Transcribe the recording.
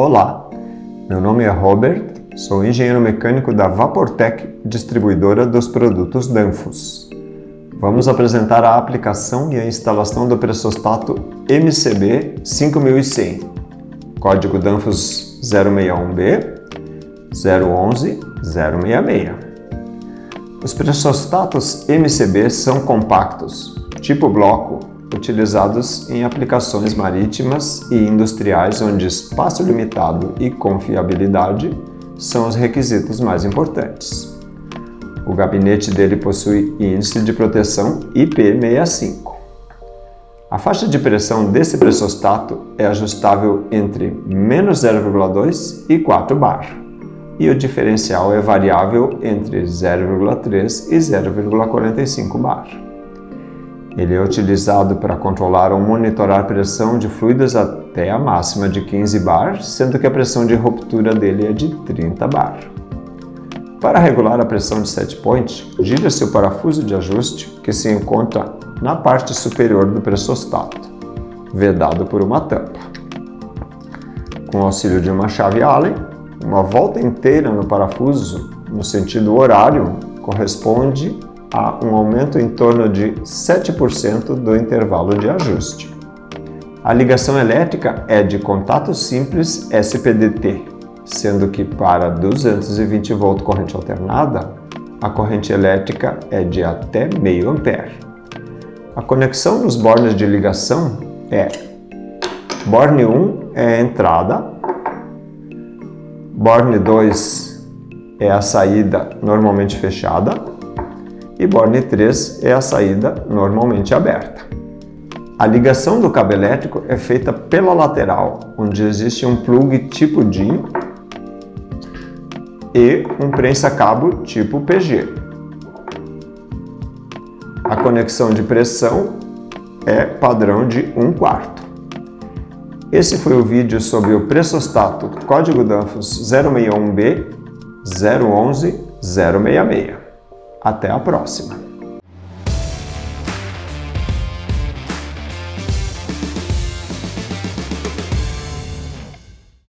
Olá, meu nome é Robert, sou engenheiro mecânico da Vaportec, distribuidora dos produtos Danfoss. Vamos apresentar a aplicação e a instalação do pressostato MCB 5100, código Danfoss 061B 011 066. Os pressostatos MCB são compactos, tipo bloco, utilizados em aplicações marítimas e industriais onde espaço limitado e confiabilidade são os requisitos mais importantes. O gabinete dele possui índice de proteção IP65. A faixa de pressão desse pressostato é ajustável entre menos 0,2 e 4 bar, e o diferencial é variável entre 0,3 e 0,45 bar. Ele é utilizado para controlar ou monitorar pressão de fluidos até a máxima de 15 bar, sendo que a pressão de ruptura dele é de 30 bar. Para regular a pressão de set point, gira-se o parafuso de ajuste que se encontra na parte superior do pressostato, vedado por uma tampa. Com o auxílio de uma chave Allen, uma volta inteira no parafuso no sentido horário corresponde a um aumento em torno de 7% do intervalo de ajuste. A ligação elétrica é de contato simples SPDT, sendo que para 220 V corrente alternada, a corrente elétrica é de até meio ampere. A conexão dos bornes de ligação é borne 1 é a entrada, borne 2 é a saída normalmente fechada e borne 3 é a saída normalmente aberta. A ligação do cabo elétrico é feita pela lateral, onde existe um plug tipo DIN e um prensa-cabo tipo PG. A conexão de pressão é padrão de 1 quarto. Esse foi o vídeo sobre o pressostato código Danfoss 061B 011 066. Até a próxima!